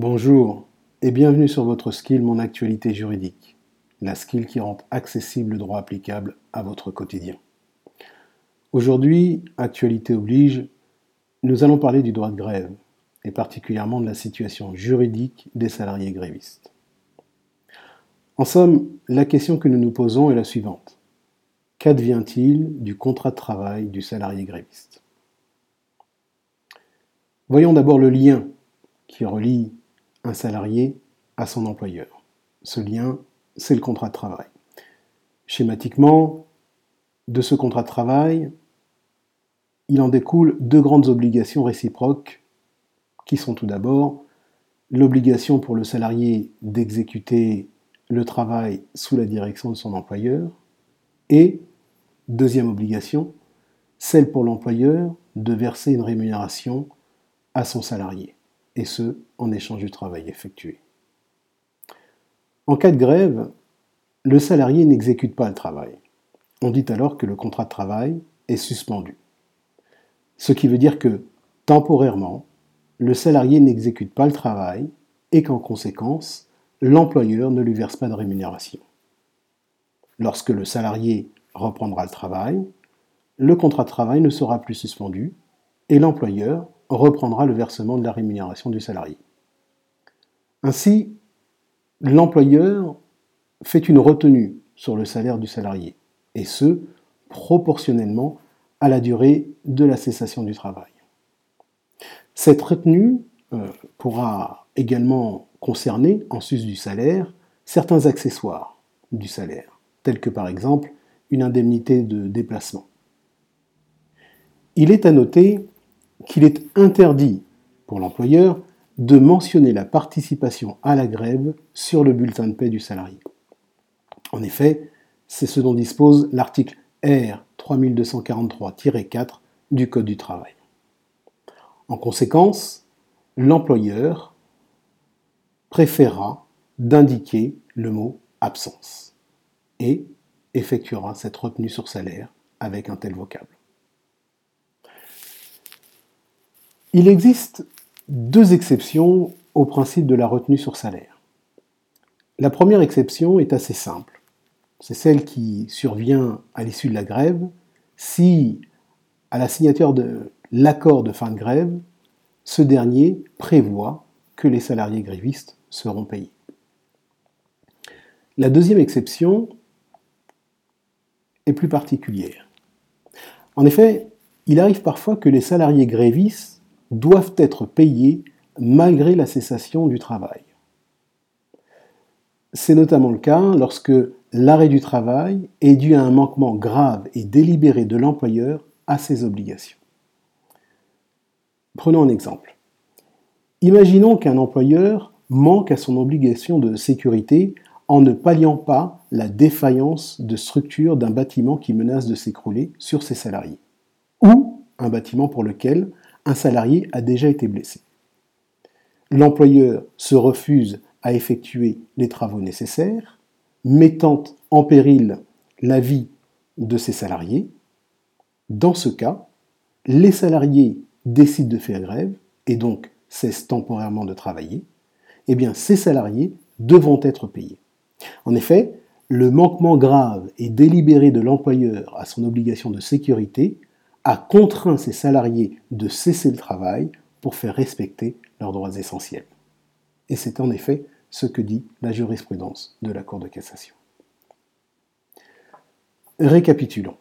Bonjour et bienvenue sur votre skill Mon actualité juridique, la skill qui rend accessible le droit applicable à votre quotidien. Aujourd'hui, actualité oblige, nous allons parler du droit de grève et particulièrement de la situation juridique des salariés grévistes. En somme, la question que nous nous posons est la suivante. Qu'advient-il du contrat de travail du salarié gréviste? Voyons d'abord le lien qui relie salarié à son employeur. Ce lien, c'est le contrat de travail. Schématiquement, de ce contrat de travail, il en découle deux grandes obligations réciproques qui sont tout d'abord l'obligation pour le salarié d'exécuter le travail sous la direction de son employeur et, deuxième obligation, celle pour l'employeur de verser une rémunération à son salarié et ce, en échange du travail effectué. En cas de grève, le salarié n'exécute pas le travail. On dit alors que le contrat de travail est suspendu. Ce qui veut dire que, temporairement, le salarié n'exécute pas le travail et qu'en conséquence, l'employeur ne lui verse pas de rémunération. Lorsque le salarié reprendra le travail, le contrat de travail ne sera plus suspendu et l'employeur reprendra le versement de la rémunération du salarié. Ainsi, l'employeur fait une retenue sur le salaire du salarié, et ce, proportionnellement à la durée de la cessation du travail. Cette retenue euh, pourra également concerner, en sus du salaire, certains accessoires du salaire, tels que par exemple une indemnité de déplacement. Il est à noter qu'il est interdit pour l'employeur de mentionner la participation à la grève sur le bulletin de paie du salarié. En effet, c'est ce dont dispose l'article R 3243-4 du Code du travail. En conséquence, l'employeur préférera d'indiquer le mot absence et effectuera cette retenue sur salaire avec un tel vocable. Il existe deux exceptions au principe de la retenue sur salaire. La première exception est assez simple. C'est celle qui survient à l'issue de la grève si, à la signature de l'accord de fin de grève, ce dernier prévoit que les salariés grévistes seront payés. La deuxième exception est plus particulière. En effet, il arrive parfois que les salariés grévistes doivent être payés malgré la cessation du travail. C'est notamment le cas lorsque l'arrêt du travail est dû à un manquement grave et délibéré de l'employeur à ses obligations. Prenons un exemple. Imaginons qu'un employeur manque à son obligation de sécurité en ne palliant pas la défaillance de structure d'un bâtiment qui menace de s'écrouler sur ses salariés, ou un bâtiment pour lequel un salarié a déjà été blessé. L'employeur se refuse à effectuer les travaux nécessaires, mettant en péril la vie de ses salariés. Dans ce cas, les salariés décident de faire grève et donc cessent temporairement de travailler. Eh bien, ces salariés devront être payés. En effet, le manquement grave et délibéré de l'employeur à son obligation de sécurité a contraint ses salariés de cesser le travail pour faire respecter leurs droits essentiels. Et c'est en effet ce que dit la jurisprudence de la Cour de cassation. Récapitulons.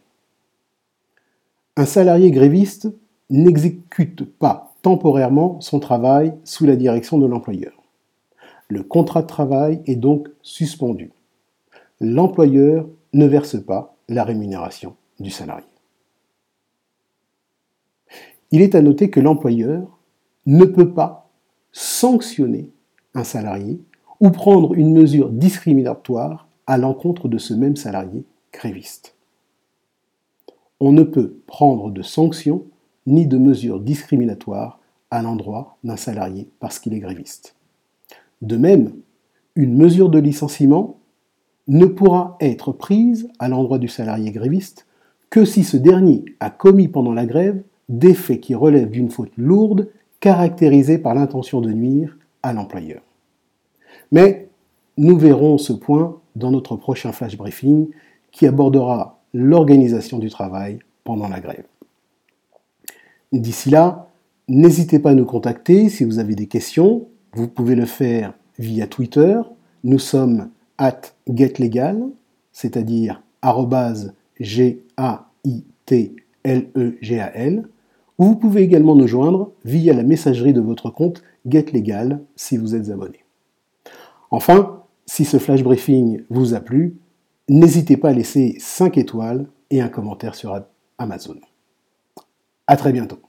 Un salarié gréviste n'exécute pas temporairement son travail sous la direction de l'employeur. Le contrat de travail est donc suspendu. L'employeur ne verse pas la rémunération du salarié. Il est à noter que l'employeur ne peut pas sanctionner un salarié ou prendre une mesure discriminatoire à l'encontre de ce même salarié gréviste. On ne peut prendre de sanctions ni de mesures discriminatoires à l'endroit d'un salarié parce qu'il est gréviste. De même, une mesure de licenciement ne pourra être prise à l'endroit du salarié gréviste que si ce dernier a commis pendant la grève des faits qui relèvent d'une faute lourde caractérisée par l'intention de nuire à l'employeur. Mais nous verrons ce point dans notre prochain flash briefing qui abordera l'organisation du travail pendant la grève. D'ici là, n'hésitez pas à nous contacter si vous avez des questions. Vous pouvez le faire via Twitter. Nous sommes at getlegal, c'est-à-dire G-A-I-T-L-E-G-A-L. Ou vous pouvez également nous joindre via la messagerie de votre compte GetLegal si vous êtes abonné. Enfin, si ce flash briefing vous a plu, n'hésitez pas à laisser 5 étoiles et un commentaire sur Amazon. À très bientôt.